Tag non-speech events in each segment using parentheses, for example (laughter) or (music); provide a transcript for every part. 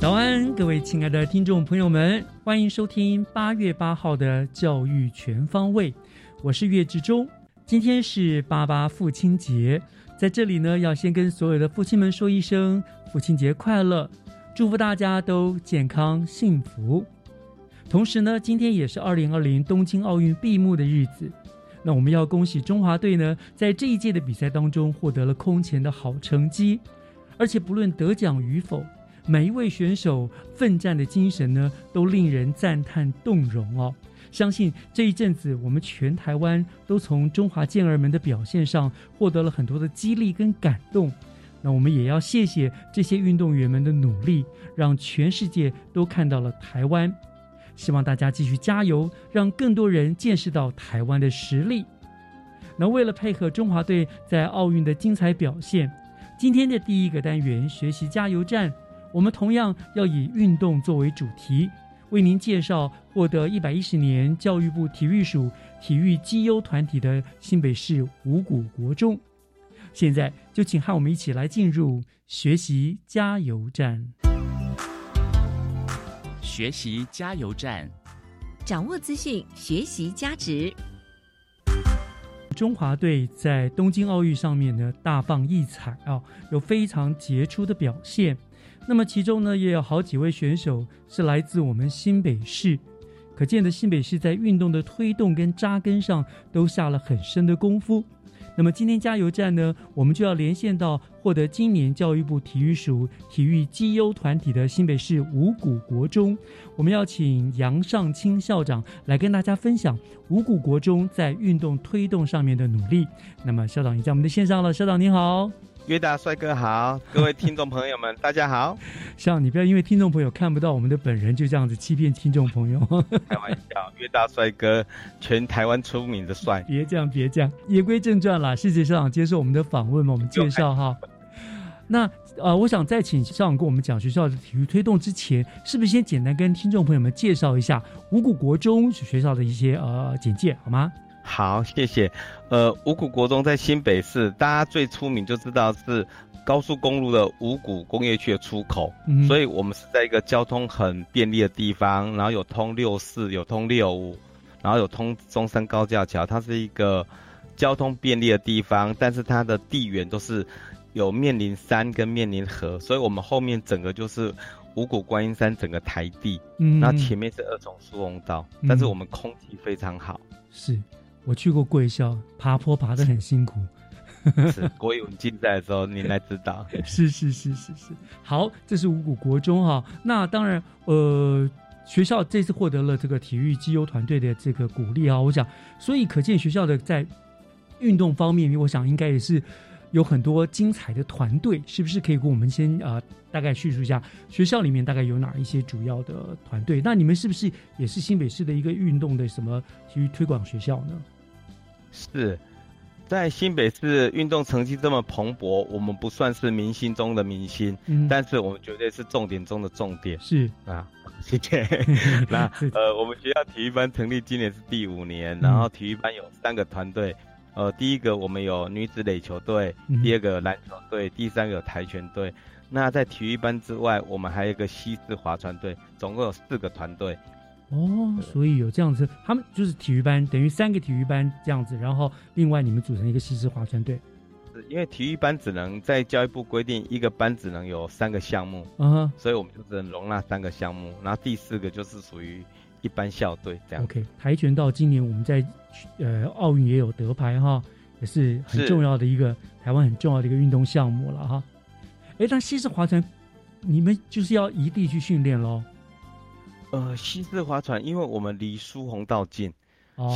早安，各位亲爱的听众朋友们，欢迎收听八月八号的教育全方位。我是岳志忠。今天是八八父亲节，在这里呢，要先跟所有的父亲们说一声父亲节快乐，祝福大家都健康幸福。同时呢，今天也是二零二零东京奥运闭幕的日子，那我们要恭喜中华队呢，在这一届的比赛当中获得了空前的好成绩，而且不论得奖与否。每一位选手奋战的精神呢，都令人赞叹动容哦。相信这一阵子，我们全台湾都从中华健儿们的表现上获得了很多的激励跟感动。那我们也要谢谢这些运动员们的努力，让全世界都看到了台湾。希望大家继续加油，让更多人见识到台湾的实力。那为了配合中华队在奥运的精彩表现，今天的第一个单元学习加油站。我们同样要以运动作为主题，为您介绍获得一百一十年教育部体育署体育绩优团体的新北市五谷国中。现在就请和我们一起来进入学习加油站。学习加油站，掌握资讯，学习价值。中华队在东京奥运上面呢大放异彩啊，有非常杰出的表现。那么其中呢，也有好几位选手是来自我们新北市，可见的新北市在运动的推动跟扎根上都下了很深的功夫。那么今天加油站呢，我们就要连线到获得今年教育部体育署体育绩优团体的新北市五谷国中，我们要请杨尚清校长来跟大家分享五谷国中在运动推动上面的努力。那么校长已在我们的线上了，校长您好。约大帅哥好，各位听众朋友们，大家好。像你不要因为听众朋友看不到我们的本人，就这样子欺骗听众朋友。开玩笑，约大帅哥，全台湾出名的帅。别这样，别这样。言归正传啦，谢谢校长接受我们的访问嘛，我们介绍哈。那呃，我想再请校长跟我们讲学校的体育推动之前，是不是先简单跟听众朋友们介绍一下五谷国中学校的一些呃简介，好吗？好，(laughs) 谢谢。呃，五谷国中在新北市，大家最出名就知道是高速公路的五谷工业区的出口，嗯所以我们是在一个交通很便利的地方，然后有通六四，有通六五，然后有通中山高架桥，它是一个交通便利的地方，但是它的地缘都是有面临山跟面临河，所以我们后面整个就是五谷观音山整个台地，嗯，那前面是二重疏洪道，但是我们空气非常好，是。我去过贵校，爬坡爬得很辛苦。(laughs) 是国语文竞赛的时候，你来指导。是是是是是。好，这是五谷国中哈。那当然，呃，学校这次获得了这个体育绩优团队的这个鼓励啊。我想，所以可见学校的在运动方面，我想应该也是有很多精彩的团队。是不是可以跟我们先呃大概叙述一下学校里面大概有哪一些主要的团队？那你们是不是也是新北市的一个运动的什么体育推广学校呢？是在新北市运动成绩这么蓬勃，我们不算是明星中的明星，嗯，但是我们绝对是重点中的重点。是啊，谢谢。(laughs) 那呃，我们学校体育班成立今年是第五年，然后体育班有三个团队，呃，第一个我们有女子垒球队，第二个篮球队，第三个有跆拳队。那在体育班之外，我们还有一个西式划船队，总共有四个团队。哦，所以有这样子，他们就是体育班，等于三个体育班这样子，然后另外你们组成一个西式划船队。因为体育班只能在教育部规定一个班只能有三个项目，嗯，所以我们就只能容纳三个项目，然后第四个就是属于一般校队这样。OK，跆拳道今年我们在呃奥运也有得牌哈，也是很重要的一个台湾很重要的一个运动项目了哈。哎，那西式划船你们就是要一地去训练喽？呃，西式划船，因为我们离苏洪道近。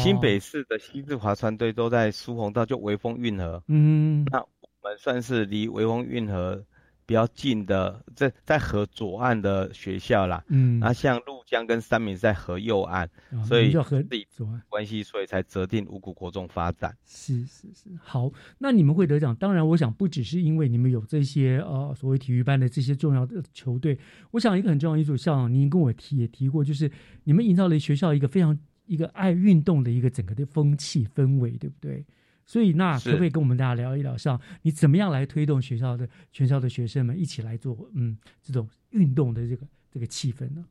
新北市的西式划船队都在苏洪道，就微风运河。嗯，那我们算是离微风运河比较近的，在在河左岸的学校啦。嗯，那像陆江跟三明在河右岸，所以河里左岸关系，所以才择定五谷国中发展。是是是，好，那你们会得奖，当然我想不只是因为你们有这些呃所谓体育班的这些重要的球队，我想一个很重要一组，像您跟我提也提过，就是你们营造了学校一个非常。一个爱运动的一个整个的风气氛围，对不对？所以那可不可以跟我们大家聊一聊，像你怎么样来推动学校的全校的学生们一起来做，嗯，这种运动的这个这个气氛呢？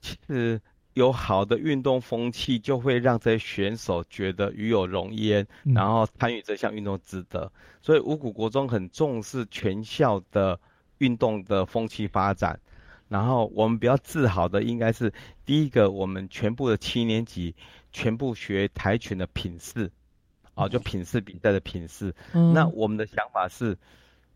其实有好的运动风气，就会让这些选手觉得与有荣焉，然后参与这项运动值得。所以五谷国中很重视全校的运动的风气发展。然后我们比较自豪的应该是第一个，我们全部的七年级全部学跆拳的品势，哦，就品势比赛的品势。那我们的想法是，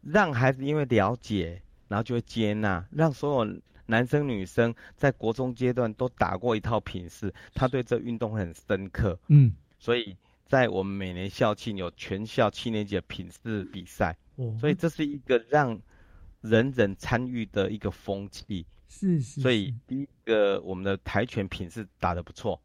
让孩子因为了解，然后就会接纳，让所有男生女生在国中阶段都打过一套品势，他对这运动很深刻。嗯，所以在我们每年校庆有全校七年级的品势比赛，哦所以这是一个让。人人参与的一个风气，是是。所以第一个，我们的跆拳品是打得不错。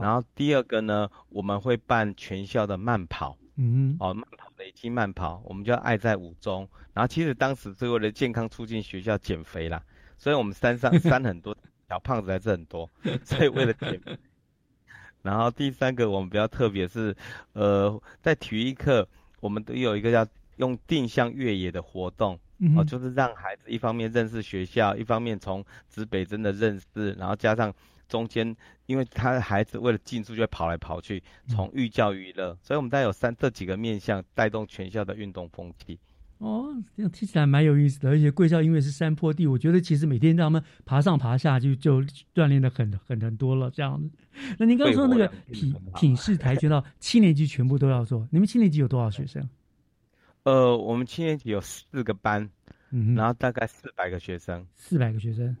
然后第二个呢，我们会办全校的慢跑，嗯，哦，慢跑累积慢跑，我们叫爱在五中。然后其实当时是为了健康促进学校减肥啦，所以我们山上 (laughs) 山很多小胖子还是很多，所以为了减肥。(laughs) 然后第三个我们比较特别是，呃，在体育课我们都有一个叫用定向越野的活动。哦，就是让孩子一方面认识学校，一方面从指北针的认识，然后加上中间，因为他的孩子为了进出就会跑来跑去，从寓教于乐，所以我们大概有三这几个面向带动全校的运动风气。哦，这样听起来蛮有意思的，而且贵校因为是山坡地，我觉得其实每天让他们爬上爬下就就锻炼的很很很多了这样子。那您刚刚说那个品品式跆拳道七年级全部都要做，你们七年级有多少学生？呃，我们七年级有四个班，嗯，然后大概四百个学生，四百个学生，是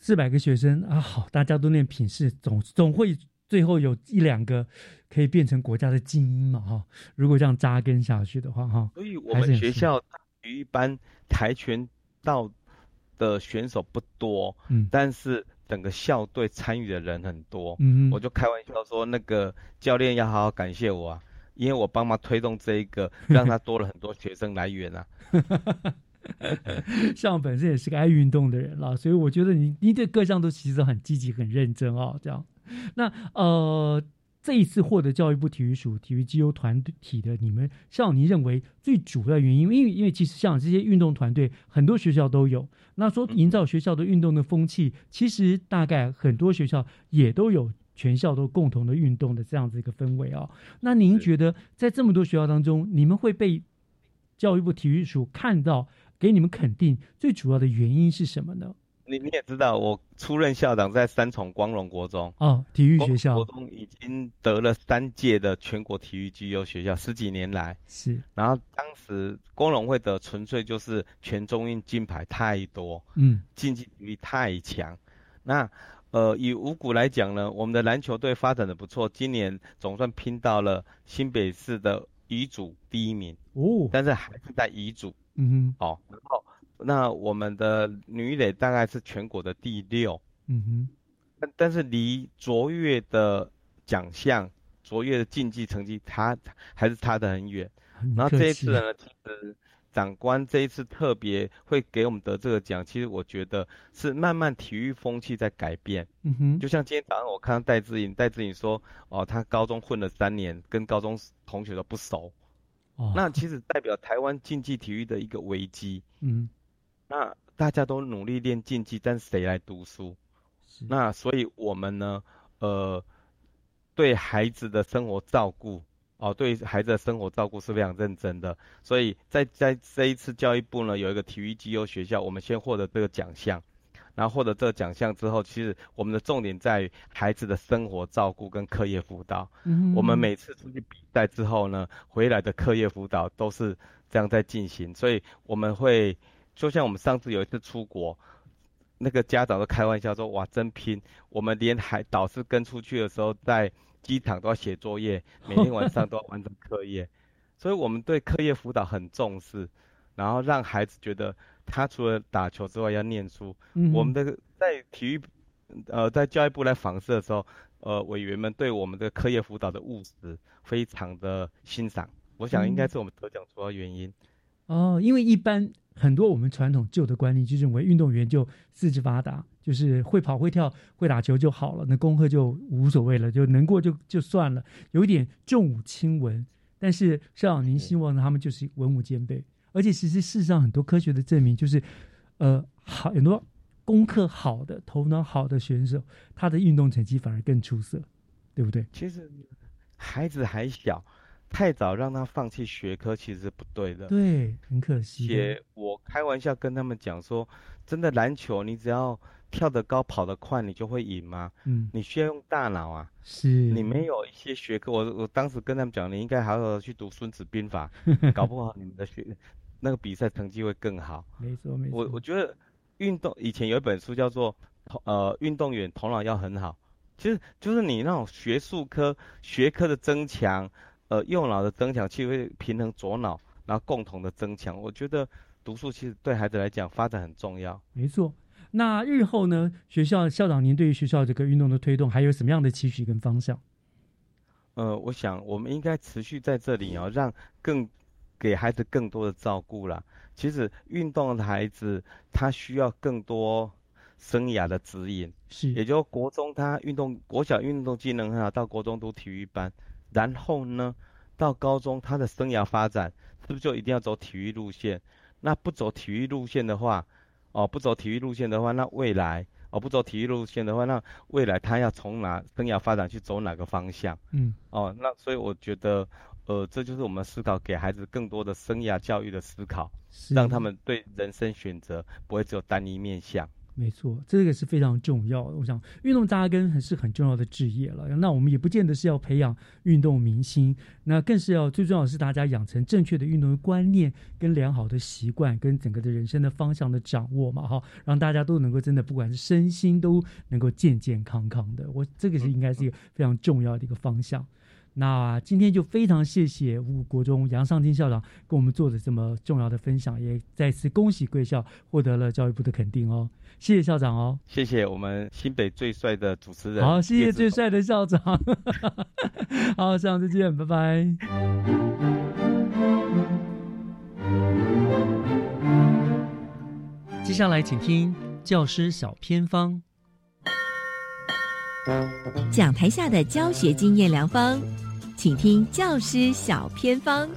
四百个学生啊，好，大家都念品试，总总会最后有一两个可以变成国家的精英嘛，哈，如果这样扎根下去的话，哈，所以我们学校体育班跆拳道的选手不多，嗯，但是整个校队参与的人很多，嗯，我就开玩笑说，那个教练要好好感谢我啊。因为我帮忙推动这一个，让他多了很多学生来源啊。(laughs) (laughs) 像本身也是个爱运动的人了，所以我觉得你你对各项都其实很积极、很认真哦。这样，那呃，这一次获得教育部体育署体育绩优团体的你们，像你认为最主要原因，因为因为其实像这些运动团队，很多学校都有。那说营造学校的运动的风气，其实大概很多学校也都有。全校都共同的运动的这样子一个氛围啊，那您觉得在这么多学校当中，你们会被教育部体育署看到，给你们肯定，最主要的原因是什么呢？你你也知道，我出任校长在三重光荣国中哦，体育学校国中已经得了三届的全国体育绩优学校，十几年来是。然后当时光荣会的纯粹就是全中运金牌太多，嗯，竞技体育太强，那。呃，以五谷来讲呢，我们的篮球队发展的不错，今年总算拼到了新北市的乙组第一名哦，但是还是在乙组，嗯哼，哦，然后那我们的女垒大概是全国的第六，嗯哼，但但是离卓越的奖项、卓越的竞技成绩，它还是差得很远。然后这一次呢，其实长官这一次特别会给我们得这个奖，其实我觉得是慢慢体育风气在改变。嗯哼，就像今天早上我看到戴志颖，戴志颖说，哦，他高中混了三年，跟高中同学都不熟。哦，那其实代表台湾竞技体育的一个危机。(laughs) 嗯，那大家都努力练竞技，但谁来读书？那所以我们呢，呃，对孩子的生活照顾。哦，对孩子的生活照顾是非常认真的，所以在在这一次教育部呢，有一个体育绩优学校，我们先获得这个奖项，然后获得这个奖项之后，其实我们的重点在于孩子的生活照顾跟课业辅导。嗯，我们每次出去比赛之后呢，回来的课业辅导都是这样在进行，所以我们会，就像我们上次有一次出国，那个家长都开玩笑说，哇，真拼！我们连海导师跟出去的时候在。机场都要写作业，每天晚上都要完成课业，所以我们对课业辅导很重视，然后让孩子觉得他除了打球之外要念书。我们的在体育，呃，在教育部来访视的时候，呃，委员们对我们的课业辅导的务实非常的欣赏，我想应该是我们得奖主要原因。哦，因为一般很多我们传统旧的观念就认为运动员就四肢发达。就是会跑会跳会打球就好了，那功课就无所谓了，就能过就就算了，有一点重武轻文。但是校长您希望他们就是文武兼备，而且其实事实上很多科学的证明就是，呃，好很多功课好的、头脑好的选手，他的运动成绩反而更出色，对不对？其实孩子还小，太早让他放弃学科其实是不对的，对，很可惜。且我开玩笑跟他们讲说，真的篮球你只要。跳得高、跑得快，你就会赢吗？嗯，你需要用大脑啊。是，你没有一些学科，我我当时跟他们讲，你应该好好去读《孙子兵法》，(laughs) 搞不好你们的学那个比赛成绩会更好。没错，没错。我我觉得运动以前有一本书叫做《呃运动员头脑要很好》，其实就是你那种学术科学科的增强，呃右脑的增强，其实会平衡左脑，然后共同的增强。我觉得读书其实对孩子来讲发展很重要。没错。那日后呢？学校校长，您对于学校这个运动的推动，还有什么样的期许跟方向？呃，我想我们应该持续在这里哦，让更给孩子更多的照顾啦。其实运动的孩子他需要更多生涯的指引，是，也就国中他运动国小运动技能很好，到国中读体育班，然后呢，到高中他的生涯发展是不是就一定要走体育路线？那不走体育路线的话？哦，不走体育路线的话，那未来哦不走体育路线的话，那未来他要从哪生涯发展去走哪个方向？嗯，哦，那所以我觉得，呃，这就是我们思考给孩子更多的生涯教育的思考，让他们对人生选择不会只有单一面向。没错，这个是非常重要的。我想，运动扎根还是很重要的职业了。那我们也不见得是要培养运动明星，那更是要最重要的是大家养成正确的运动观念跟良好的习惯，跟整个的人生的方向的掌握嘛，哈，让大家都能够真的不管是身心都能够健健康康的。我这个是应该是一个非常重要的一个方向。那今天就非常谢谢五国中杨尚金校长跟我们做的这么重要的分享，也再次恭喜贵校获得了教育部的肯定哦。谢谢校长哦，谢谢我们新北最帅的主持人，好，谢谢最帅的校长，(laughs) 好，下次见，拜拜。接下来请听教师小偏方，讲台下的教学经验良方，请听教师小偏方。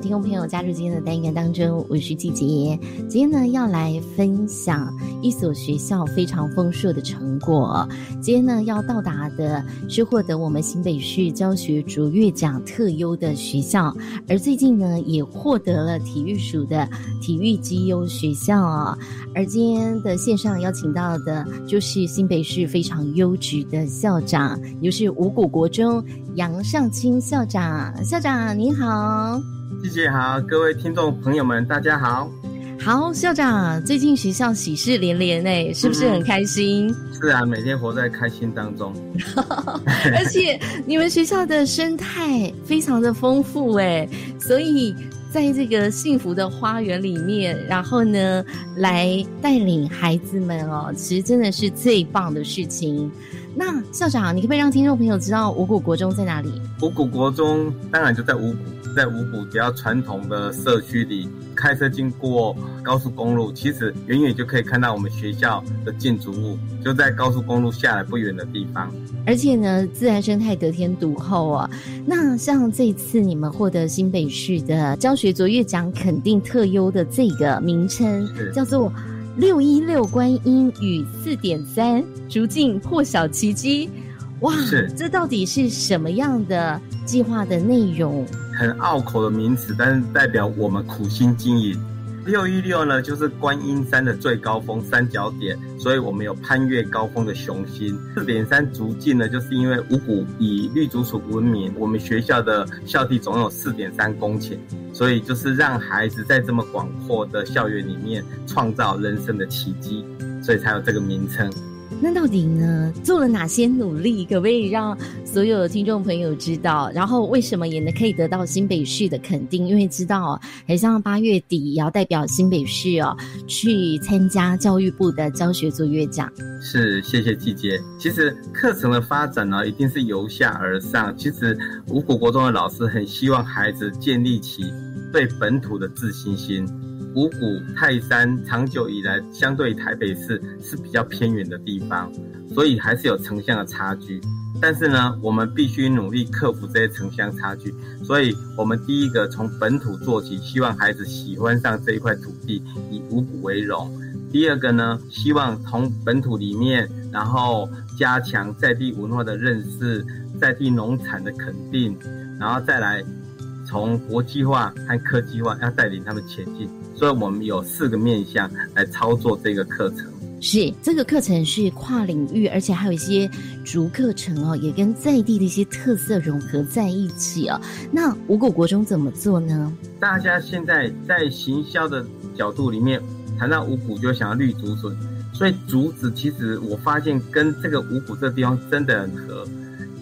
听众朋友加入今天的单元当中，我是季杰。今天呢要来分享一所学校非常丰硕的成果。今天呢要到达的是获得我们新北市教学卓越奖特优的学校，而最近呢也获得了体育署的体育绩优学校啊。而今天的线上邀请到的就是新北市非常优质的校长，又是五谷国中杨尚清校长。校长您好。谢谢好，各位听众朋友们，大家好。好，校长，最近学校喜事连连哎，是不是很开心？是啊，每天活在开心当中。(laughs) 而且你们学校的生态非常的丰富哎，所以在这个幸福的花园里面，然后呢，来带领孩子们哦，其实真的是最棒的事情。那校长，你可不可以让听众朋友知道五谷国中在哪里？五谷国中当然就在五谷，在五谷比较传统的社区里，开车经过高速公路，其实远远就可以看到我们学校的建筑物，就在高速公路下来不远的地方。而且呢，自然生态得天独厚啊。那像这次你们获得新北市的教学卓越奖肯定特优的这个名称，叫做。六一六观音与四点三逐境破晓奇迹，哇！这到底是什么样的计划的内容？很拗口的名词，但是代表我们苦心经营。六一六呢，就是观音山的最高峰三角点，所以我们有攀越高峰的雄心。四点三足迹呢，就是因为五谷以绿竹笋闻名，我们学校的校地总有四点三公顷，所以就是让孩子在这么广阔的校园里面创造人生的奇迹，所以才有这个名称。那到底呢做了哪些努力？可不可以让所有的听众朋友知道？然后为什么也能可以得到新北市的肯定？因为知道，很像八月底也要代表新北市哦去参加教育部的教学卓越奖。是，谢谢季姐。其实课程的发展呢，一定是由下而上。其实五谷国中的老师很希望孩子建立起对本土的自信心。五谷泰山长久以来，相对于台北市是比较偏远的地方，所以还是有城乡的差距。但是呢，我们必须努力克服这些城乡差距。所以，我们第一个从本土做起，希望孩子喜欢上这一块土地，以五谷为荣。第二个呢，希望从本土里面，然后加强在地文化的认识，在地农产的肯定，然后再来从国际化和科技化要带领他们前进。所以我们有四个面向来操作这个课程。是这个课程是跨领域，而且还有一些主课程哦，也跟在地的一些特色融合在一起哦。那五谷国中怎么做呢？大家现在在行销的角度里面谈到五谷，就想要绿竹笋，所以竹子其实我发现跟这个五谷这地方真的很合，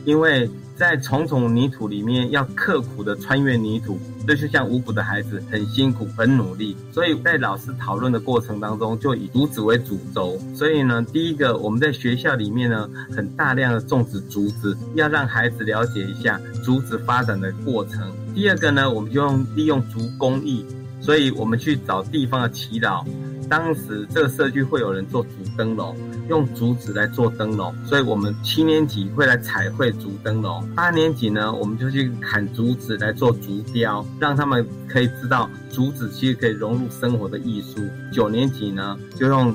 因为。在重重泥土里面，要刻苦的穿越泥土，这就像五谷的孩子很辛苦、很努力。所以在老师讨论的过程当中，就以竹子为主轴。所以呢，第一个我们在学校里面呢，很大量的种植竹子，要让孩子了解一下竹子发展的过程。第二个呢，我们就用利用竹工艺，所以我们去找地方的祈祷。当时这个社区会有人做竹灯笼，用竹子来做灯笼，所以我们七年级会来彩绘竹灯笼。八年级呢，我们就去砍竹子来做竹雕，让他们可以知道竹子其实可以融入生活的艺术。九年级呢，就用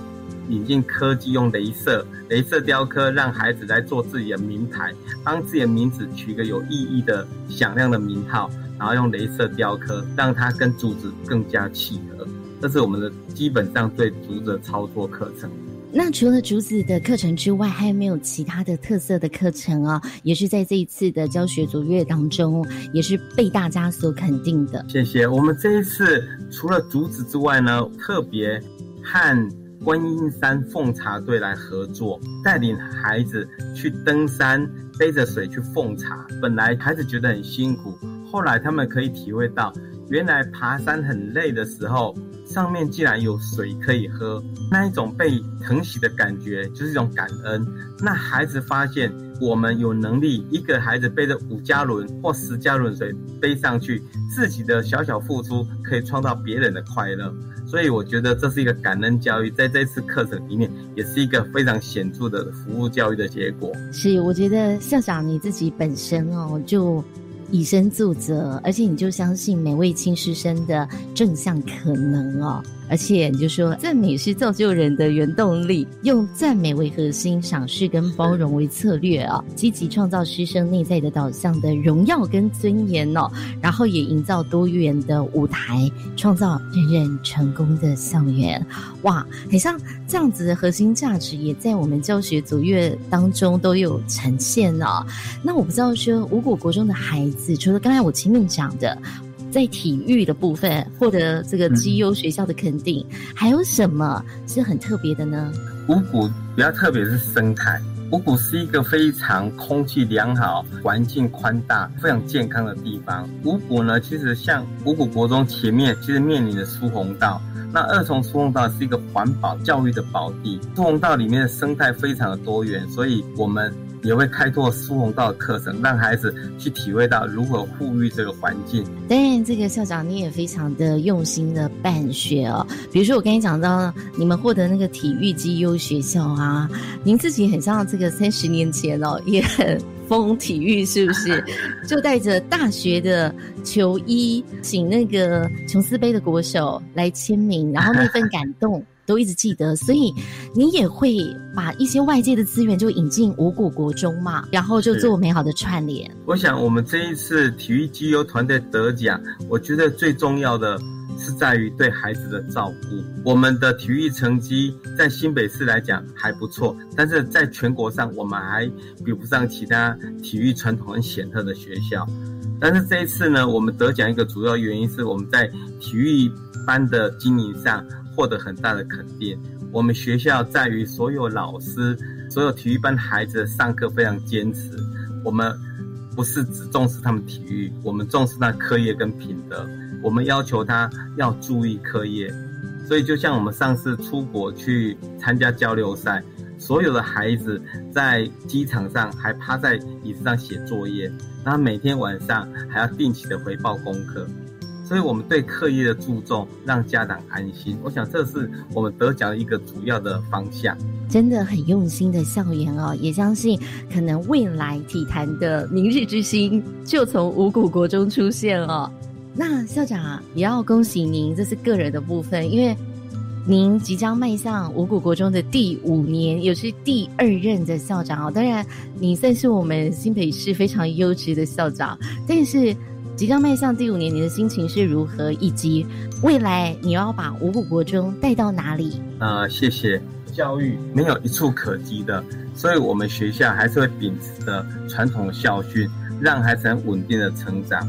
引进科技，用镭射镭射雕刻，让孩子来做自己的名牌，帮自己的名字取个有意义的响亮的名号，然后用镭射雕刻，让它跟竹子更加契合。这是我们的基本上对竹子的操作课程。那除了竹子的课程之外，还有没有其他的特色的课程啊？也是在这一次的教学卓越当中，也是被大家所肯定的。谢谢。我们这一次除了竹子之外呢，特别和观音山奉茶队来合作，带领孩子去登山，背着水去奉茶。本来孩子觉得很辛苦，后来他们可以体会到。原来爬山很累的时候，上面竟然有水可以喝，那一种被疼惜的感觉就是一种感恩。那孩子发现我们有能力，一个孩子背着五加仑或十加仑水背上去，自己的小小付出可以创造别人的快乐。所以我觉得这是一个感恩教育，在这次课程里面也是一个非常显著的服务教育的结果。是，我觉得校长你自己本身哦就。以身作则，而且你就相信每位亲师生的正向可能哦。而且你就说，赞美是造就人的原动力，用赞美为核心，赏识跟包容为策略啊，积极创造师生内在的导向的荣耀跟尊严哦，然后也营造多元的舞台，创造人人成功的校园。哇，很像这样子的核心价值，也在我们教学卓越当中都有呈现哦。那我不知道说，五谷国中的孩子，除了刚才我前面讲的。在体育的部分获得这个绩优学校的肯定，还有什么是很特别的呢？五谷比较特别是生态，五谷是一个非常空气良好、环境宽大、非常健康的地方。五谷呢，其实像五谷国中前面其实面临的苏洪道，那二重苏洪道是一个环保教育的宝地。苏洪道里面的生态非常的多元，所以我们。也会开拓苏洪道的课程，让孩子去体会到如何护育这个环境。当然，这个校长你也非常的用心的办学哦。比如说，我跟你讲到你们获得那个体育绩优学校啊，您自己很像这个三十年前哦，也很疯体育，是不是？就带着大学的球衣，请那个琼斯杯的国手来签名，然后那份感动。都一直记得，所以你也会把一些外界的资源就引进五谷国中嘛，然后就做美好的串联。我想我们这一次体育绩优团队得奖，我觉得最重要的是在于对孩子的照顾。我们的体育成绩在新北市来讲还不错，但是在全国上我们还比不上其他体育传统很显赫的学校。但是这一次呢，我们得奖一个主要原因是我们在体育班的经营上。获得很大的肯定。我们学校在于所有老师、所有体育班孩子上课非常坚持。我们不是只重视他们体育，我们重视他课业跟品德。我们要求他要注意课业。所以，就像我们上次出国去参加交流赛，所有的孩子在机场上还趴在椅子上写作业，然后每天晚上还要定期的回报功课。所以我们对课业的注重，让家长安心。我想这是我们得奖的一个主要的方向。真的很用心的校园哦，也相信可能未来体坛的明日之星就从五谷国中出现哦。那校长也要恭喜您，这是个人的部分，因为您即将迈向五谷国中的第五年，也是第二任的校长哦。当然，你算是我们新北市非常优质的校长，但是。即将迈向第五年，你的心情是如何？以及未来你要把五谷国中带到哪里？呃，谢谢。教育没有一触可及的，所以我们学校还是会秉持的传统校训，让孩子很稳定的成长。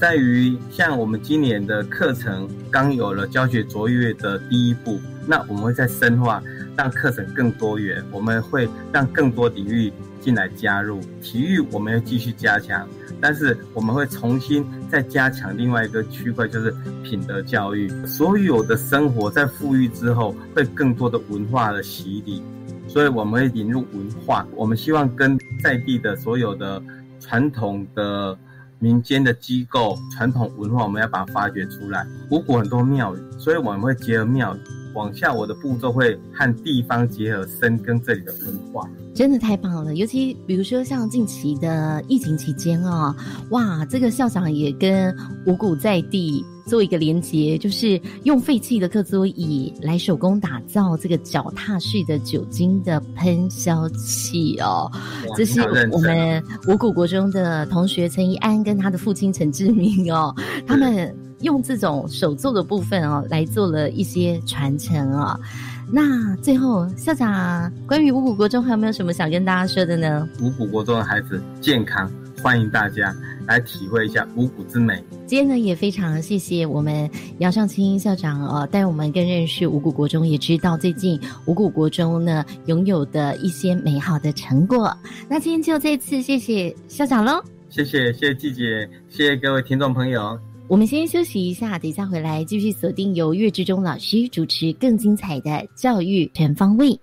在于像我们今年的课程刚有了教学卓越的第一步，那我们会再深化，让课程更多元。我们会让更多领域进来加入体育，我们要继续加强。但是我们会重新再加强另外一个区块，就是品德教育。所有的生活在富裕之后，会更多的文化的洗礼，所以我们会引入文化。我们希望跟在地的所有的传统的民间的机构、传统文化，我们要把它发掘出来。五谷很多庙宇，所以我们会结合庙宇。往下，我的步骤会和地方结合，深耕这里的文化，真的太棒了。尤其比如说像近期的疫情期间哦，哇，这个校长也跟五谷在地做一个连接，就是用废弃的课桌椅来手工打造这个脚踏式的酒精的喷消器哦。这是我们五谷国中的同学陈怡安跟他的父亲陈志明哦，他们。用这种手做的部分哦，来做了一些传承哦。那最后校长，关于五谷国中还有没有什么想跟大家说的呢？五谷国中的孩子健康，欢迎大家来体会一下五谷之美。今天呢，也非常谢谢我们杨尚清校长呃，带我们更认识五谷国中，也知道最近五谷国中呢拥有的一些美好的成果。那今天就再次谢谢校长喽，谢谢谢谢季姐，谢谢各位听众朋友。我们先休息一下，等一下回来继续锁定由岳志忠老师主持更精彩的教育全方位。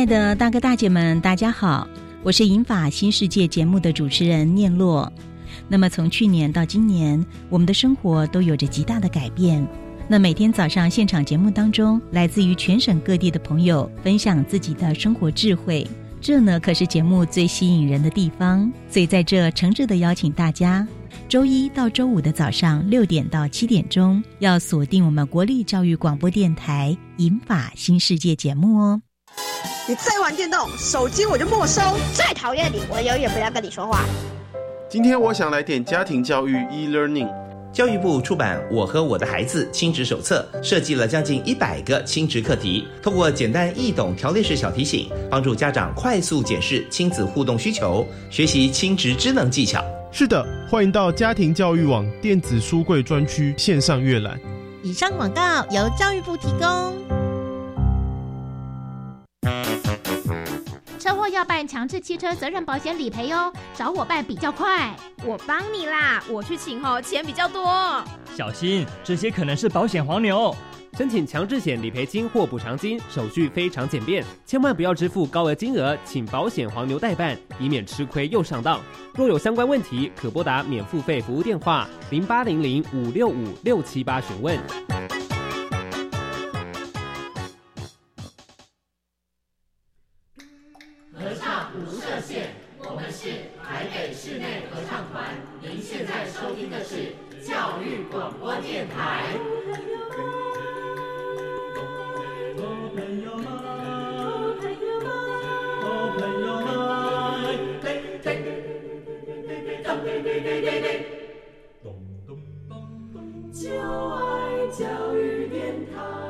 亲爱的大哥大姐们，大家好，我是银法新世界节目的主持人念洛。那么从去年到今年，我们的生活都有着极大的改变。那每天早上现场节目当中，来自于全省各地的朋友分享自己的生活智慧，这呢可是节目最吸引人的地方。所以在这诚挚的邀请大家，周一到周五的早上六点到七点钟，要锁定我们国立教育广播电台《银法新世界》节目哦。你再玩电动，手机我就没收！再讨厌你，我永远不要跟你说话。今天我想来点家庭教育 e-learning。教育部出版《我和我的孩子亲职手册》，设计了将近一百个亲职课题，通过简单易懂条列式小提醒，帮助家长快速检视亲子互动需求，学习亲职智能技巧。是的，欢迎到家庭教育网电子书柜专区线上阅览。以上广告由教育部提供。要办强制汽车责任保险理赔哦，找我办比较快。我帮你啦，我去请哦，钱比较多。小心，这些可能是保险黄牛。申请强制险理赔金或补偿金手续非常简便，千万不要支付高额金额，请保险黄牛代办，以免吃亏又上当。若有相关问题，可拨打免付费服务电话零八零零五六五六七八询问。广播电台。就爱教育电台。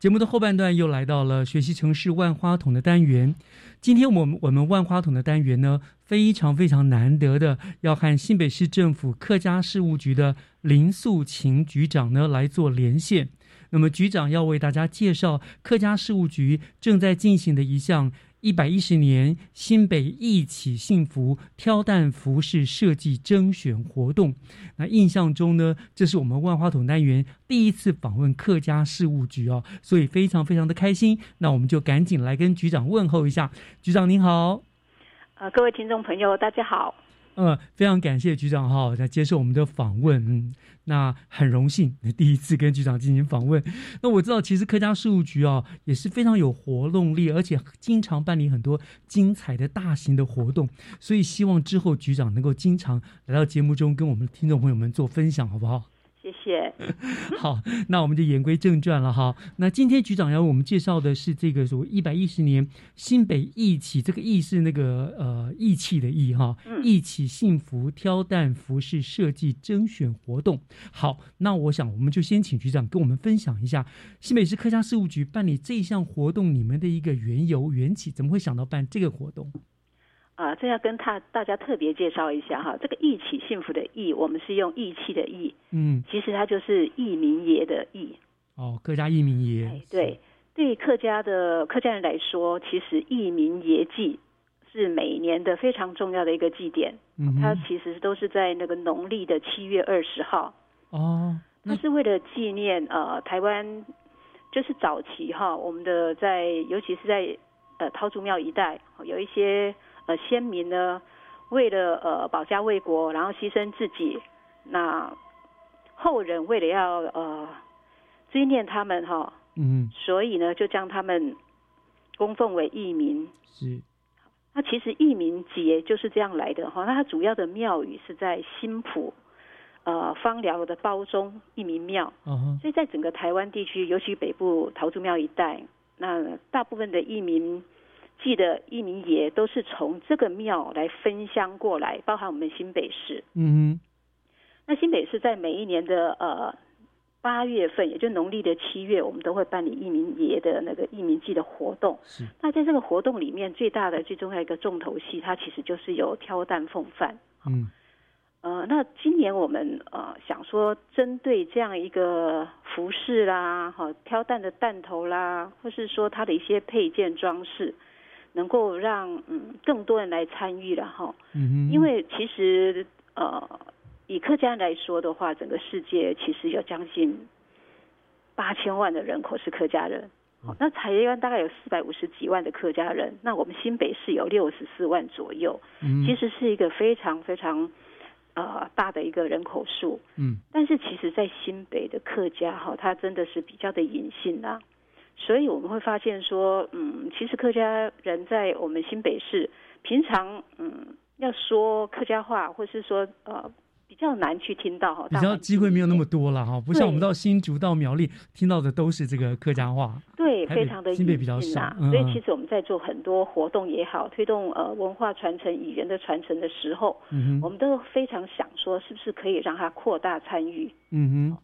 节目的后半段又来到了学习城市万花筒的单元。今天我们我们万花筒的单元呢，非常非常难得的，要和新北市政府客家事务局的林素琴局长呢来做连线。那么局长要为大家介绍客家事务局正在进行的一项。一百一十年新北一起幸福挑担服饰设计征选活动，那印象中呢，这是我们万花筒单元第一次访问客家事务局哦，所以非常非常的开心。那我们就赶紧来跟局长问候一下，局长您好。呃，各位听众朋友，大家好。呃，非常感谢局长哈在接受我们的访问，嗯。那很荣幸第一次跟局长进行访问。那我知道，其实客家事务局啊也是非常有活动力，而且经常办理很多精彩的大型的活动。所以希望之后局长能够经常来到节目中，跟我们的听众朋友们做分享，好不好？谢谢。(laughs) 好，那我们就言归正传了哈。那今天局长要为我们介绍的是这个所谓一百一十年新北义起，这个义是那个呃义气的义哈，义起幸福挑担服饰设计甄选活动。好，那我想我们就先请局长跟我们分享一下新北市客家事务局办理这项活动，你们的一个缘由缘起，怎么会想到办这个活动？啊，这要跟他大家特别介绍一下哈，这个义起幸福的义，我们是用义气的义，嗯，其实它就是义民爷的义。哦，客家义民爷。对，对客家的客家人来说，其实义民爷祭是每年的非常重要的一个祭典。嗯，它其实都是在那个农历的七月二十号。哦，那是为了纪念呃台湾，就是早期哈，我们的在尤其是在呃桃竹庙一带有一些。呃，先民呢，为了呃保家卫国，然后牺牲自己，那后人为了要呃追念他们哈，嗯，所以呢就将他们供奉为义民。是，那其实义民节就是这样来的哈。那它主要的庙宇是在新浦呃芳寮的包中义民庙，所以在整个台湾地区，尤其北部桃竹庙一带，那大部分的义民。记得一名爷都是从这个庙来分香过来，包含我们新北市。嗯哼，那新北市在每一年的呃八月份，也就农历的七月，我们都会办理义民爷的那个义民祭的活动。是。那在这个活动里面，最大的、最重要一个重头戏，它其实就是有挑担奉饭。嗯。呃，那今年我们呃想说，针对这样一个服饰啦，哈，挑担的担头啦，或是说它的一些配件装饰，能够让嗯更多人来参与了哈。嗯因为其实呃。以客家人来说的话，整个世界其实有将近八千万的人口是客家人。那台湾大概有四百五十几万的客家人，那我们新北市有六十四万左右，其实是一个非常非常呃大的一个人口数。嗯，但是其实，在新北的客家哈，它真的是比较的隐性啊，所以我们会发现说，嗯，其实客家人在我们新北市平常嗯要说客家话，或是说呃。比较难去听到哈，比较机会没有那么多了哈，不像我们到新竹到苗栗听到的都是这个客家话，对，非常的新北比较少，所以其实我们在做很多活动也好，推动呃文化传承、语言的传承的时候，嗯我们都非常想说，是不是可以让它扩大参与？嗯哼，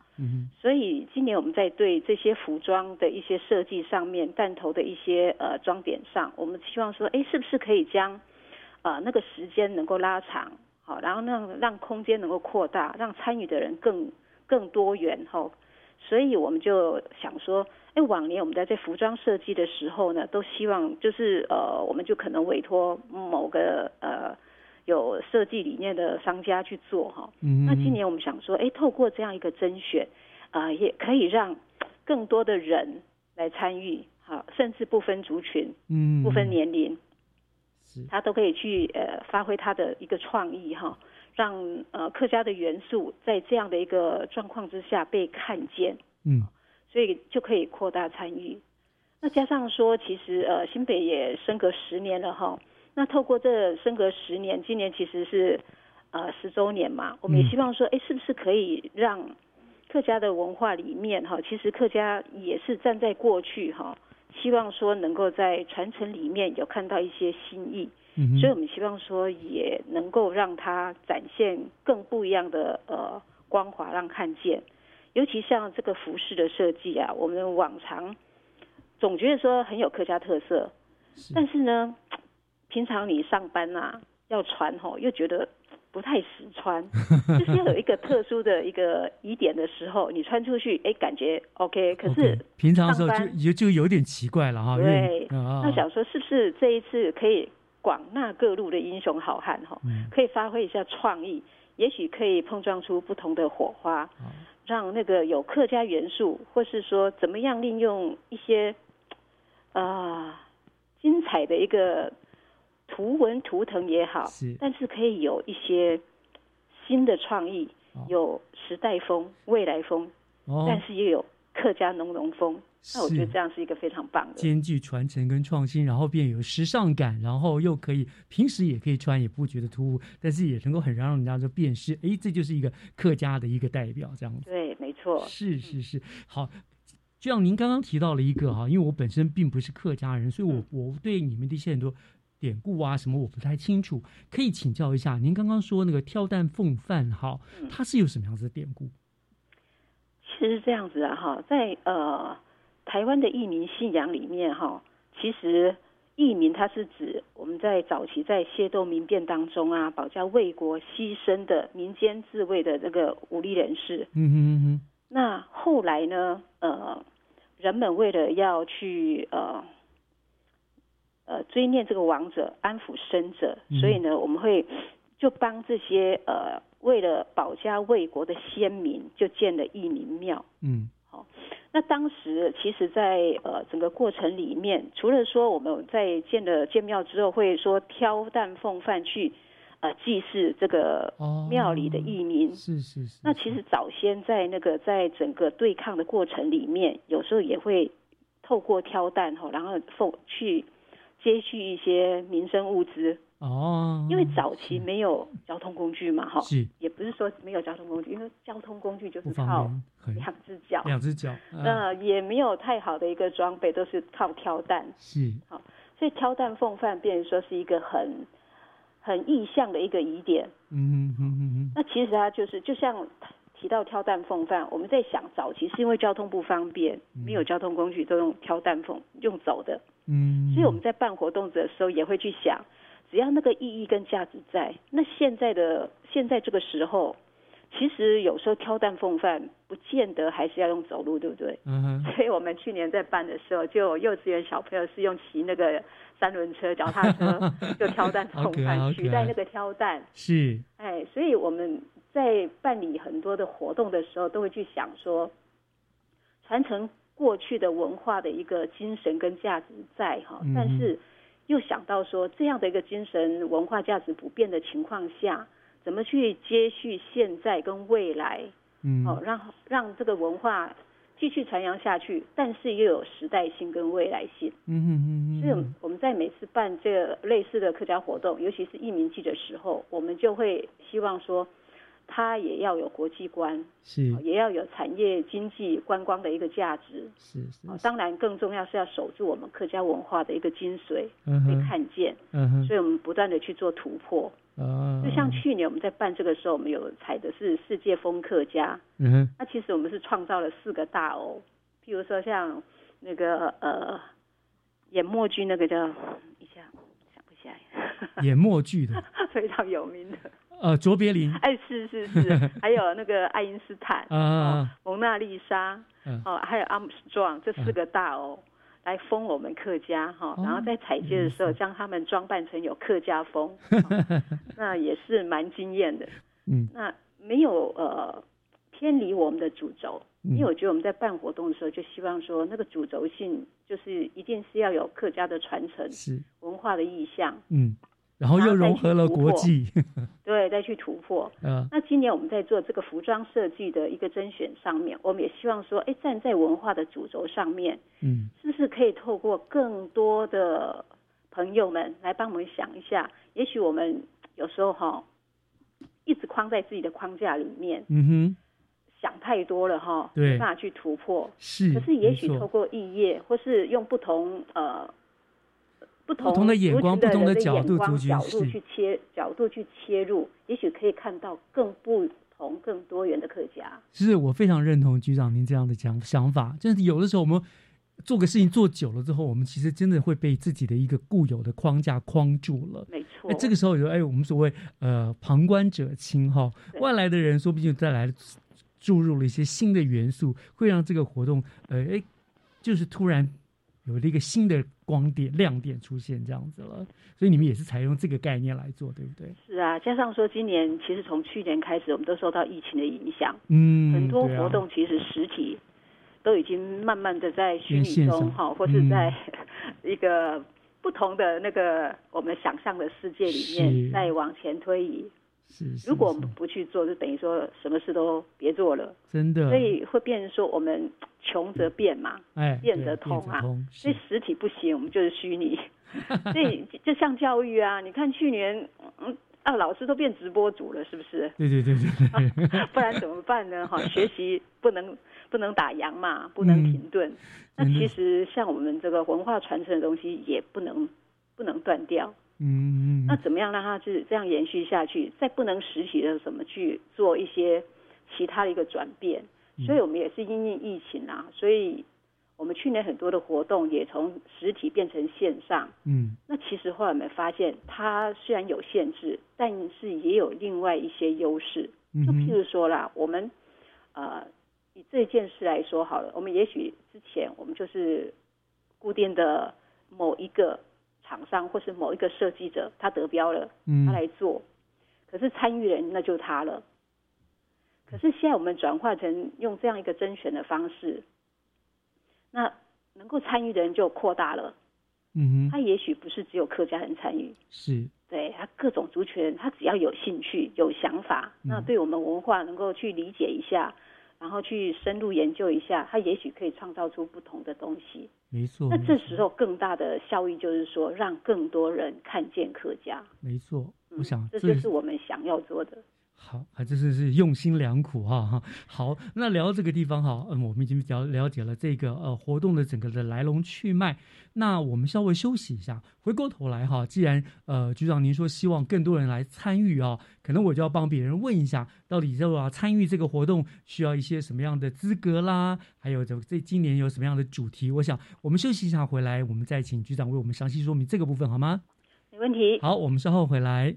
所以今年我们在对这些服装的一些设计上面，弹头的一些呃装点上，我们希望说，哎，是不是可以将呃那个时间能够拉长？好，然后让让空间能够扩大，让参与的人更更多元哈。所以我们就想说，哎，往年我们在这服装设计的时候呢，都希望就是呃，我们就可能委托某个呃有设计理念的商家去做哈。嗯。那今年我们想说，哎，透过这样一个甄选，啊，也可以让更多的人来参与，好，甚至不分族群，嗯，不分年龄。他都可以去呃发挥他的一个创意哈，让呃客家的元素在这样的一个状况之下被看见，嗯，所以就可以扩大参与。那加上说，其实呃新北也升格十年了哈，那透过这升格十年，今年其实是呃十周年嘛，我们也希望说，哎，是不是可以让客家的文化里面哈，其实客家也是站在过去哈。希望说能够在传承里面有看到一些新意，嗯，所以我们希望说也能够让它展现更不一样的呃光华，让看见。尤其像这个服饰的设计啊，我们往常总觉得说很有客家特色，但是呢，平常你上班呐要穿吼，又觉得。不太实穿，(laughs) 就是要有一个特殊的一个疑点的时候，你穿出去，哎，感觉 OK。可是平常的时候就就就有点奇怪了哈。对，那想说是不是这一次可以广纳各路的英雄好汉哈，可以发挥一下创意，也许可以碰撞出不同的火花，让那个有客家元素，或是说怎么样利用一些啊精彩的一个。图文图腾也好，是但是可以有一些新的创意，有时代风、未来风，但是又有客家浓浓风。那我觉得这样是一个非常棒的，兼具传承跟创新，然后便有时尚感，然后又可以平时也可以穿，也不觉得突兀，但是也能够很让人家就辨识，哎，这就是一个客家的一个代表，这样子。对，没错。是是是，好，就像您刚刚提到了一个哈，因为我本身并不是客家人，所以我我对你们的一些很多。典故啊，什么我不太清楚，可以请教一下。您刚刚说那个挑担奉饭，哈，它是有什么样子的典故？其实是这样子啊，哈，在呃台湾的义民信仰里面，哈，其实义民它是指我们在早期在械斗民变当中啊，保家卫国牺牲的民间自卫的这个武力人士。嗯哼嗯哼。那后来呢，呃，人们为了要去呃。呃，追念这个亡者，安抚生者，所以呢，我们会就帮这些呃，为了保家卫国的先民，就建了义民庙。嗯，好，那当时其实，在呃整个过程里面，除了说我们在建了建庙之后，会说挑担奉饭去呃祭祀这个庙里的义民。是是是。那其实早先在那个在整个对抗的过程里面，有时候也会透过挑担吼，然后奉去。接续一些民生物资。哦，因为早期没有交通工具嘛，哈，是，也不是说没有交通工具，因为交通工具就是靠两只脚，两只脚，那也没有太好的一个装备，都是靠挑担，是，好，所以挑担奉饭，变成说是一个很很意象的一个疑点，嗯嗯嗯嗯，那其实它就是就像提到挑担奉饭，我们在想早期是因为交通不方便，没有交通工具都用挑担奉用走的，嗯，所以我们在办活动的时候也会去想，只要那个意义跟价值在，那现在的现在这个时候。其实有时候挑担奉饭，不见得还是要用走路，对不对？嗯 (laughs) 所以我们去年在办的时候，就有幼稚园小朋友是用骑那个三轮车、脚踏车，(laughs) 就挑担奉饭，取代那个挑担。是。哎，所以我们在办理很多的活动的时候，都会去想说，传承过去的文化的一个精神跟价值在哈，但是又想到说，这样的一个精神文化价值不变的情况下。怎么去接续现在跟未来？嗯，哦，让让这个文化继续传扬下去，但是又有时代性跟未来性。嗯嗯嗯所以我们在每次办这个类似的客家活动，尤其是艺民季的时候，我们就会希望说，它也要有国际观，是，也要有产业经济观光的一个价值。是是。当然，更重要是要守住我们客家文化的一个精髓，被看见。嗯哼。所以我们不断的去做突破。啊，就像去年我们在办这个时候，我们有采的是世界风客家。嗯哼。那其实我们是创造了四个大欧，譬如说像那个呃演默剧那个叫一下想不起来。演默剧的。(laughs) 非常有名的。呃，卓别林。哎，是是是，(laughs) 还有那个爱因斯坦啊，蒙娜丽莎，哦，还有阿姆斯壮这四个大哦。来封我们客家哈，然后在采街的时候将他们装扮成有客家风，(laughs) 那也是蛮惊艳的。嗯，那没有呃偏离我们的主轴，因为我觉得我们在办活动的时候就希望说那个主轴性就是一定是要有客家的传承，是文化的意象。嗯。然后又融合了国际，对，再去突破。嗯，那今年我们在做这个服装设计的一个甄选上面，我们也希望说，哎，站在文化的主轴上面，嗯，是不是可以透过更多的朋友们来帮我们想一下？也许我们有时候哈，一直框在自己的框架里面，嗯哼，想太多了哈，对，没办法去突破。是，可是也许透过异业，或是用不同呃。不同的眼光、不同的角度、角度去切角度去切入，也许可以看到更不同、更多元的客家。是我非常认同局长您这样的讲想法，就是有的时候我们做个事情做久了之后，我们其实真的会被自己的一个固有的框架框住了。没错，这个时候有哎，我们所谓呃旁观者清哈，外来的人说不定再来注入了一些新的元素，会让这个活动呃哎，就是突然。有了一个新的光点亮点出现，这样子了，所以你们也是采用这个概念来做，对不对？是啊，加上说今年其实从去年开始，我们都受到疫情的影响，嗯，很多活动其实实体都已经慢慢的在虚拟中哈，或是在 (laughs) 一个不同的那个我们想象的世界里面在往前推移。是，如果我们不去做，就等于说什么事都别做了，真的。所以会变成说我们穷则变嘛，哎，变则通啊。所以实体不行，我们就是虚拟。(laughs) 所以就像教育啊，你看去年，嗯啊，老师都变直播主了，是不是？对对对对。(laughs) (laughs) 不然怎么办呢？哈，学习不能不能打烊嘛，不能停顿。那其实像我们这个文化传承的东西，也不能不能断掉。嗯嗯，那怎么样让它是这样延续下去？在不能实体的怎么去做一些其他的一个转变？所以我们也是因应疫情啊，所以我们去年很多的活动也从实体变成线上。嗯，那其实后来我们发现，它虽然有限制，但是也有另外一些优势。就譬如说啦，我们呃以这件事来说好了，我们也许之前我们就是固定的某一个。厂商或是某一个设计者，他得标了，他来做，可是参与人那就他了。可是现在我们转化成用这样一个甄选的方式，那能够参与的人就扩大了。嗯哼，他也许不是只有客家人参与，是对他各种族群，他只要有兴趣、有想法，那对我们文化能够去理解一下。然后去深入研究一下，它也许可以创造出不同的东西。没错。那这时候更大的效益就是说，让更多人看见客家。没错，我想这就是我们想要做的。好还真是是用心良苦哈哈。好，那聊这个地方哈，嗯，我们已经了了解了这个呃活动的整个的来龙去脉。那我们稍微休息一下，回过头来哈，既然呃局长您说希望更多人来参与啊，可能我就要帮别人问一下，到底要啊参与这个活动需要一些什么样的资格啦？还有这这今年有什么样的主题？我想我们休息一下回来，我们再请局长为我们详细说明这个部分好吗？没问题。好，我们稍后回来。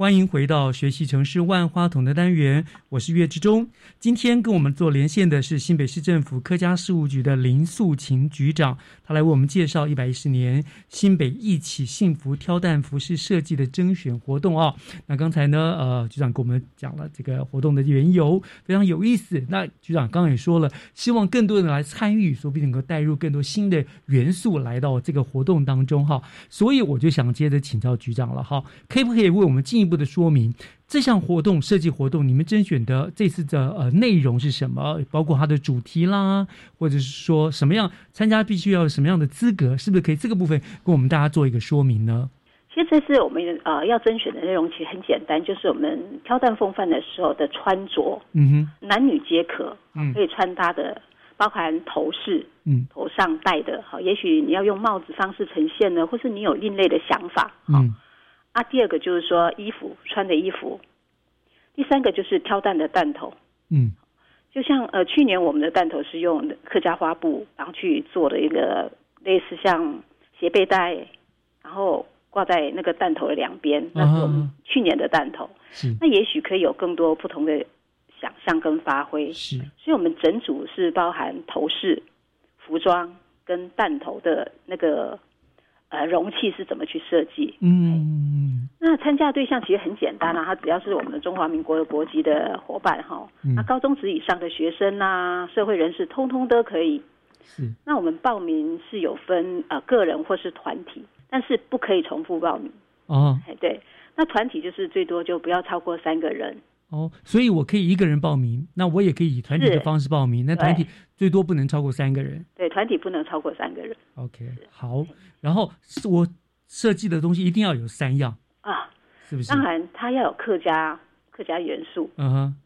欢迎回到学习城市万花筒的单元，我是岳志忠。今天跟我们做连线的是新北市政府客家事务局的林素琴局长，他来为我们介绍一百一十年新北一起幸福挑担服饰设计的甄选活动啊。那刚才呢，呃，局长给我们讲了这个活动的缘由，非常有意思。那局长刚刚也说了，希望更多人来参与，说不定能够带入更多新的元素来到这个活动当中哈。所以我就想接着请教局长了哈，可不可以为我们进一步？的说明这项活动设计活动，你们甄选的这次的呃内容是什么？包括它的主题啦，或者是说什么样参加必须要什么样的资格？是不是可以这个部分跟我们大家做一个说明呢？其实这次我们呃要甄选的内容其实很简单，就是我们挑担风范的时候的穿着，嗯哼，男女皆可，嗯，可以穿搭的，包含头饰，嗯，头上戴的，好，也许你要用帽子方式呈现呢，或是你有另类的想法，嗯。啊，第二个就是说衣服穿的衣服，第三个就是挑担的弹头，嗯，就像呃去年我们的弹头是用客家花布，然后去做了一个类似像斜背带，然后挂在那个弹头的两边，那是我们去年的弹头，是。那也许可以有更多不同的想象跟发挥，是，所以我们整组是包含头饰、服装跟弹头的那个。呃，容器是怎么去设计？嗯，那参加对象其实很简单啊，他只要是我们的中华民国的国籍的伙伴哈，那高中职以上的学生呐，社会人士，通通都可以。是。那我们报名是有分呃个人或是团体，但是不可以重复报名。哦，哎对，那团体就是最多就不要超过三个人。哦，所以我可以一个人报名，那我也可以以团体的方式报名。那团体最多不能超过三个人。对，团体不能超过三个人。OK，好。然后我设计的东西一定要有三样啊，是不是？当然，它要有客家客家元素。嗯哼。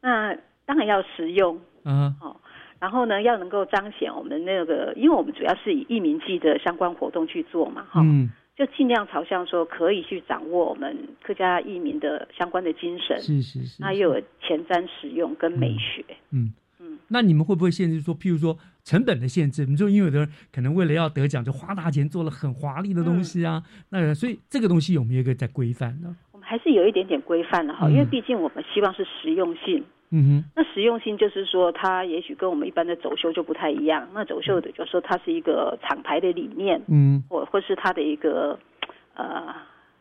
那当然要实用。嗯。哦，然后呢，要能够彰显我们那个，因为我们主要是以艺名记的相关活动去做嘛，哈。嗯。就尽量朝向说可以去掌握我们客家移民的相关的精神，是是是，那又有前瞻使用跟美学，嗯嗯。那你们会不会限制说，譬如说成本的限制？你说因为有的人可能为了要得奖，就花大钱做了很华丽的东西啊，那所以这个东西有没有一个在规范呢？我们还是有一点点规范的哈，因为毕竟我们希望是实用性。嗯哼，那实用性就是说，它也许跟我们一般的走秀就不太一样。那走秀的就说它是一个厂牌的理念，嗯，或或是它的一个呃，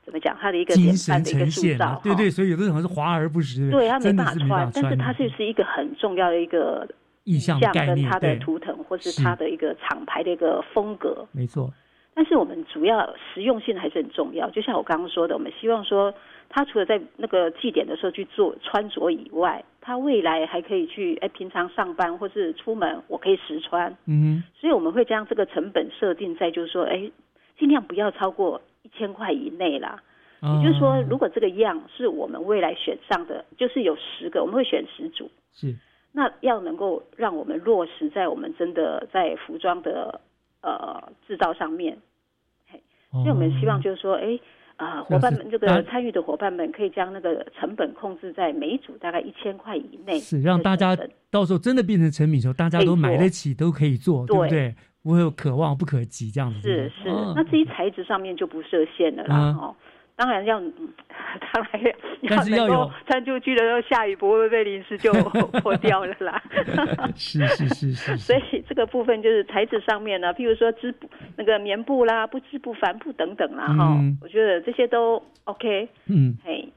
怎么讲？它的一个典范的一个塑造，对对。所以有的人是华而不实，对，它没办法穿，但是它就是一个很重要的一个意象跟它的图腾，或是它的一个厂牌的一个风格，没错。但是我们主要实用性还是很重要。就像我刚刚说的，我们希望说。他除了在那个祭典的时候去做穿着以外，他未来还可以去哎，平常上班或是出门，我可以实穿。嗯，所以我们会将这个成本设定在，就是说，哎，尽量不要超过一千块以内啦。也就是说，如果这个样是我们未来选上的，就是有十个，我们会选十组。是，那要能够让我们落实在我们真的在服装的呃制造上面。嘿，所以我们希望就是说，哎。呃，伙伴们，这个参与的伙伴们可以将那个成本控制在每组大概一千块以内，是让大家到时候真的变成成品的时候，大家都买得起，都可以做，对不对？不会有可望不可及这样子。是是，那至于材质上面就不设限了啦，哦。当然要，(laughs) 当然要，但是要有穿出去的时候下雨不会被淋湿就 (laughs) 破掉了啦。(laughs) 是是是是。所以这个部分就是材质上面呢，譬如说织布那个棉布啦、不织布、帆布等等啦，哈，我觉得这些都 OK。嗯。嘿，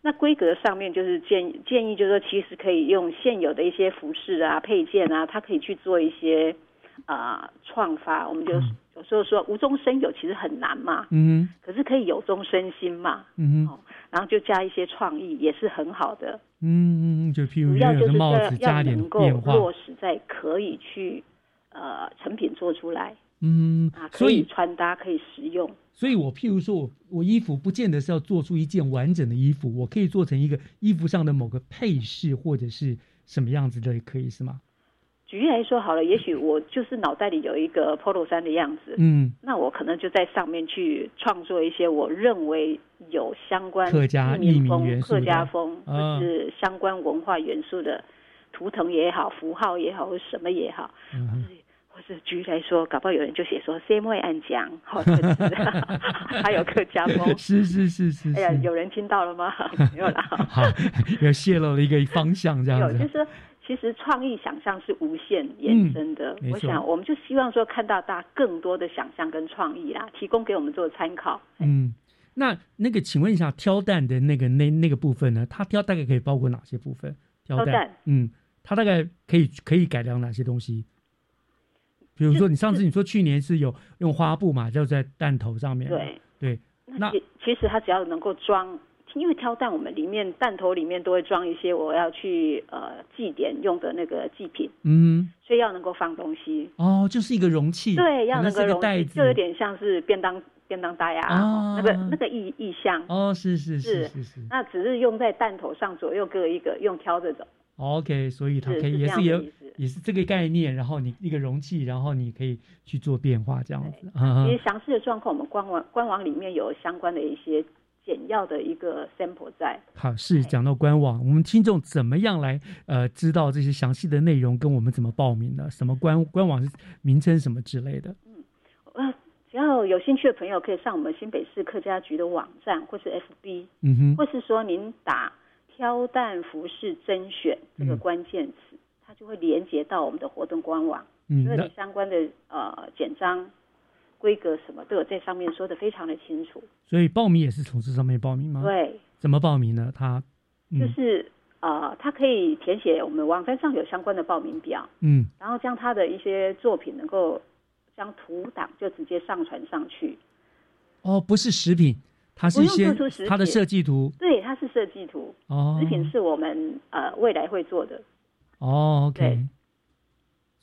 那规格上面就是建建议，就是说其实可以用现有的一些服饰啊、配件啊，它可以去做一些啊创发，我们就。有时候说无中生有，其实很难嘛。嗯。可是可以有中生心嘛。嗯哼。然后就加一些创意，也是很好的。嗯嗯就譬如主要就是要要能够落实在可以去呃成品做出来。嗯。啊，可以穿搭，可以实用。所以我譬如说我我衣服不见得是要做出一件完整的衣服，我可以做成一个衣服上的某个配饰或者是什么样子的，可以是吗？举例来说好了，也许我就是脑袋里有一个 polo 衫的样子，嗯，那我可能就在上面去创作一些我认为有相关客家移民风、客家风或是相关文化元素的图腾也好、符号也好或什么也好，嗯，或是举例来说，搞不好有人就写说 C M Y 暗江，或者 (laughs) 还有客家风，(laughs) 是是是是，哎呀，有人听到了吗？(laughs) 没有啦，好，又泄露了一个方向，这样子，就是。其实创意想象是无限延伸的，我想我们就希望说看到大家更多的想象跟创意啦，提供给我们做参考。嗯，那那个请问一下，挑担的那个那那个部分呢？它挑大概可以包括哪些部分？挑担，嗯，它大概可以可以改良哪些东西？比如说，你上次你说去年是有用花布嘛，就在弹头上面。对对，那其实它只要能够装。因为挑担，我们里面弹头里面都会装一些我要去呃祭典用的那个祭品，嗯，所以要能够放东西。哦，就是一个容器，对，要能够容器，就有点像是便当便当袋啊，那个那个意意象。哦，是是是是。是，那只是用在弹头上左右各一个，用挑着走。OK，所以它可以也是也也是这个概念，然后你一个容器，然后你可以去做变化这样子。其实详细的状况，我们官网官网里面有相关的一些。简要的一个 sample 在好是讲到官网，我们听众怎么样来呃知道这些详细的内容，跟我们怎么报名的？什么官官网是名称什么之类的？嗯，呃，只要有兴趣的朋友可以上我们新北市客家局的网站，或是 FB，嗯哼，或是说您打挑担服饰甄选这个关键词，它就会连接到我们的活动官网，嗯，因为你相关的呃简章。规格什么都有在上面说的非常的清楚，所以报名也是从这上面报名吗？对，怎么报名呢？他就是呃，他可以填写我们网站上有相关的报名表，嗯，然后将他的一些作品能够将图档就直接上传上去。哦，不是食品，它是先它的设计图，对，它是设计图。哦，食品是我们呃未来会做的。哦，OK。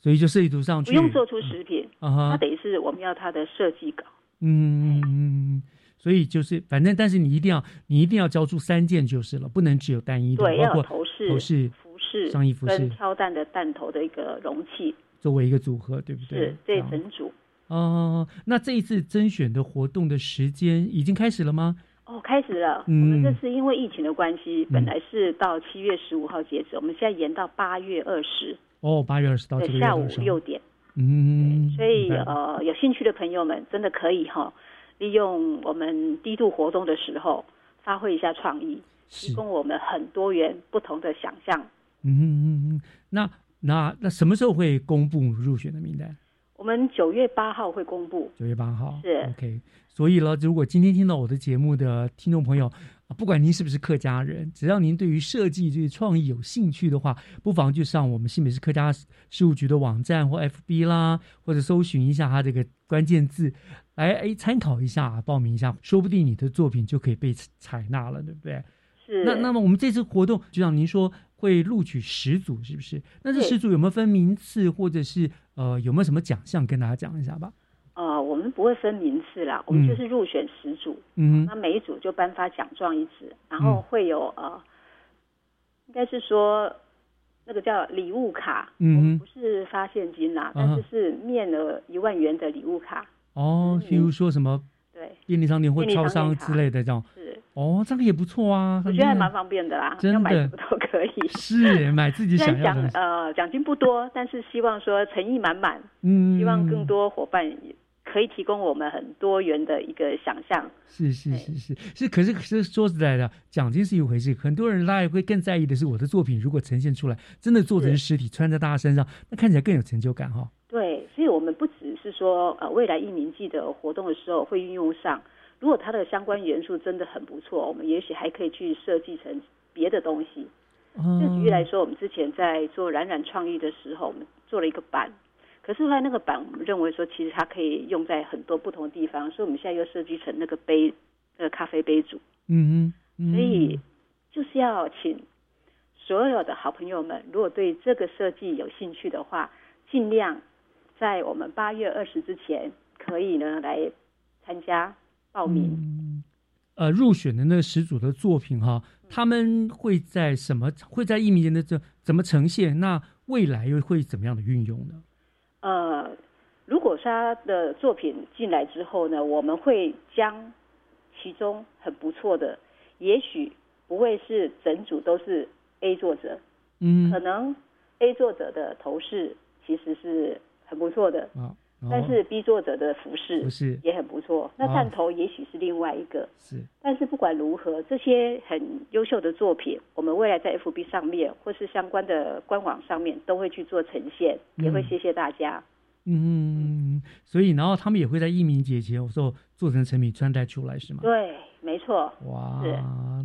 所以就设计图上去，不用做出食品，啊它等于是我们要它的设计稿。嗯，所以就是反正，但是你一定要，你一定要交出三件就是了，不能只有单一的，对，要有头饰、头饰、服饰、上衣服饰、挑担的弹头的一个容器，作为一个组合，对不对？是这整组。哦，那这一次甄选的活动的时间已经开始了吗？哦，开始了。我们这次因为疫情的关系，本来是到七月十五号截止，我们现在延到八月二十。哦，八月二十到下午六点，嗯，所以呃，有兴趣的朋友们真的可以哈，利用我们低度活动的时候，发挥一下创意，提供我们很多元不同的想象。嗯嗯嗯，那那那什么时候会公布入选的名单？我们九月八号会公布。九月八号是 OK，所以呢，如果今天听到我的节目的听众朋友。不管您是不是客家人，只要您对于设计、对创意有兴趣的话，不妨就上我们新北市客家事务局的网站或 FB 啦，或者搜寻一下它这个关键字，来哎参考一下，报名一下，说不定你的作品就可以被采纳了，对不对？是。那那么我们这次活动，就像您说会录取十组，是不是？那这十组有没有分名次，或者是呃有没有什么奖项，跟大家讲一下吧？呃，我们不会分名次啦，我们就是入选十组，嗯，那每一组就颁发奖状一支，然后会有呃，应该是说那个叫礼物卡，嗯，不是发现金啦，但是是面额一万元的礼物卡。哦，比如说什么？对，便利商店或超商之类的这种。是哦，这个也不错啊，我觉得还蛮方便的啦，真的都可以。是买自己想要的。呃，奖金不多，但是希望说诚意满满，嗯，希望更多伙伴。可以提供我们很多元的一个想象，是是是是是，可是可是说实在的，奖金是一回事，很多人他也会更在意的是我的作品如果呈现出来，真的做成实体穿在大家身上，那看起来更有成就感哈。对，所以我们不只是说呃未来一名季的活动的时候会运用上，如果它的相关元素真的很不错，我们也许还可以去设计成别的东西。就举例来说，我们之前在做冉冉创意的时候，我们做了一个板。可是后来那个板，我们认为说，其实它可以用在很多不同的地方，所以我们现在又设计成那个杯，那个咖啡杯组。嗯嗯。所以就是要请所有的好朋友们，如果对这个设计有兴趣的话，尽量在我们八月二十之前，可以呢来参加报名。呃，入选的那十组的作品哈，他们会在什么？会在艺名间的这怎么呈现？那未来又会怎么样的运用呢？呃，如果是他的作品进来之后呢，我们会将其中很不错的，也许不会是整组都是 A 作者，嗯，可能 A 作者的头饰其实是很不错的，啊，但是 B 作者的服饰是也很不错，那弹头也许是另外一个，是，但是不管如何，这些很优秀的作品，我们未来在 FB 上面或是相关的官网上面都会去做呈现，也会谢谢大家。嗯，所以然后他们也会在艺名节前，我说做成成品穿戴出来是吗？对，没错。哇，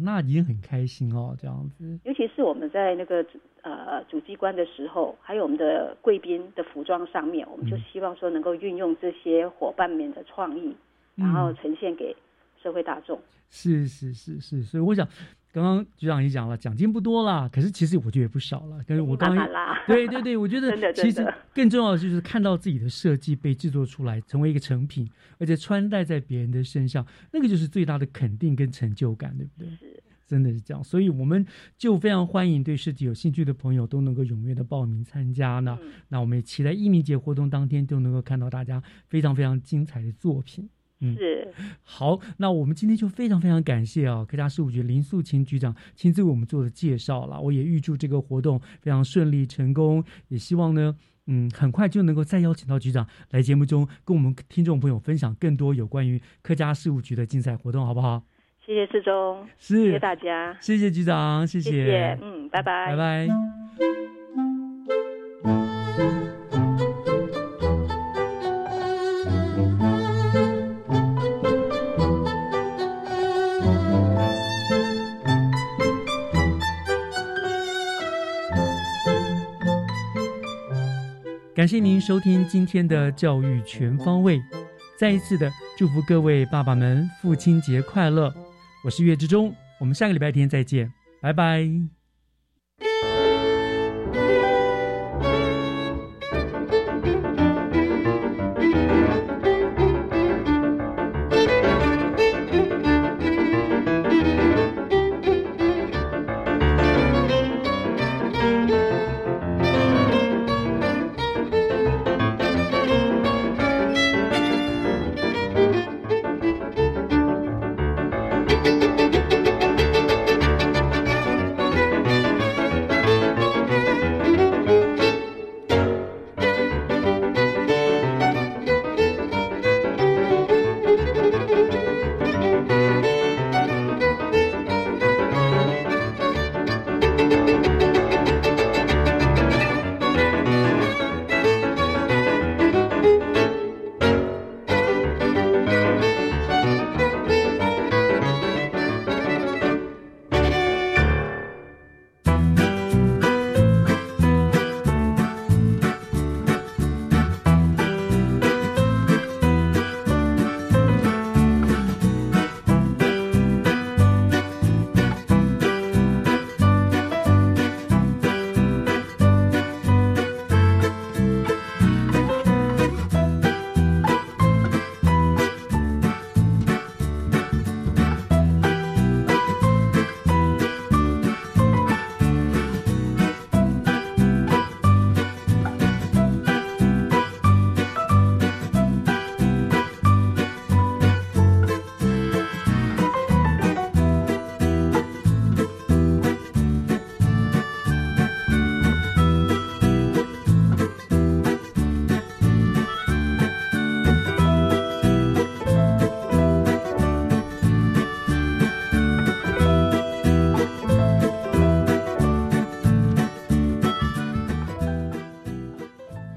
那已经很开心哦，这样子。尤其是我们在那个呃主机关的时候，还有我们的贵宾的服装上面，我们就希望说能够运用这些伙伴们的创意，然后呈现给社会大众。是是是是，所以我想。刚刚局长也讲了，奖金不多啦，可是其实我觉得也不少了。可是我刚刚对对对，我觉得 (laughs) 其实更重要的就是看到自己的设计被制作出来，成为一个成品，而且穿戴在别人的身上，那个就是最大的肯定跟成就感，对不对？是，真的是这样。所以我们就非常欢迎对设计有兴趣的朋友都能够踊跃的报名参加呢。那我们也期待一鸣节活动当天都能够看到大家非常非常精彩的作品。是好，那我们今天就非常非常感谢啊，客家事务局林素琴局长亲自为我们做的介绍了。我也预祝这个活动非常顺利成功，也希望呢，嗯，很快就能够再邀请到局长来节目中跟我们听众朋友分享更多有关于客家事务局的精彩活动，好不好？谢谢志忠，谢谢大家，谢谢局长，谢谢，嗯，拜拜，拜拜。(laughs) 感谢您收听今天的教育全方位，再一次的祝福各位爸爸们父亲节快乐！我是岳志忠，我们下个礼拜天再见，拜拜。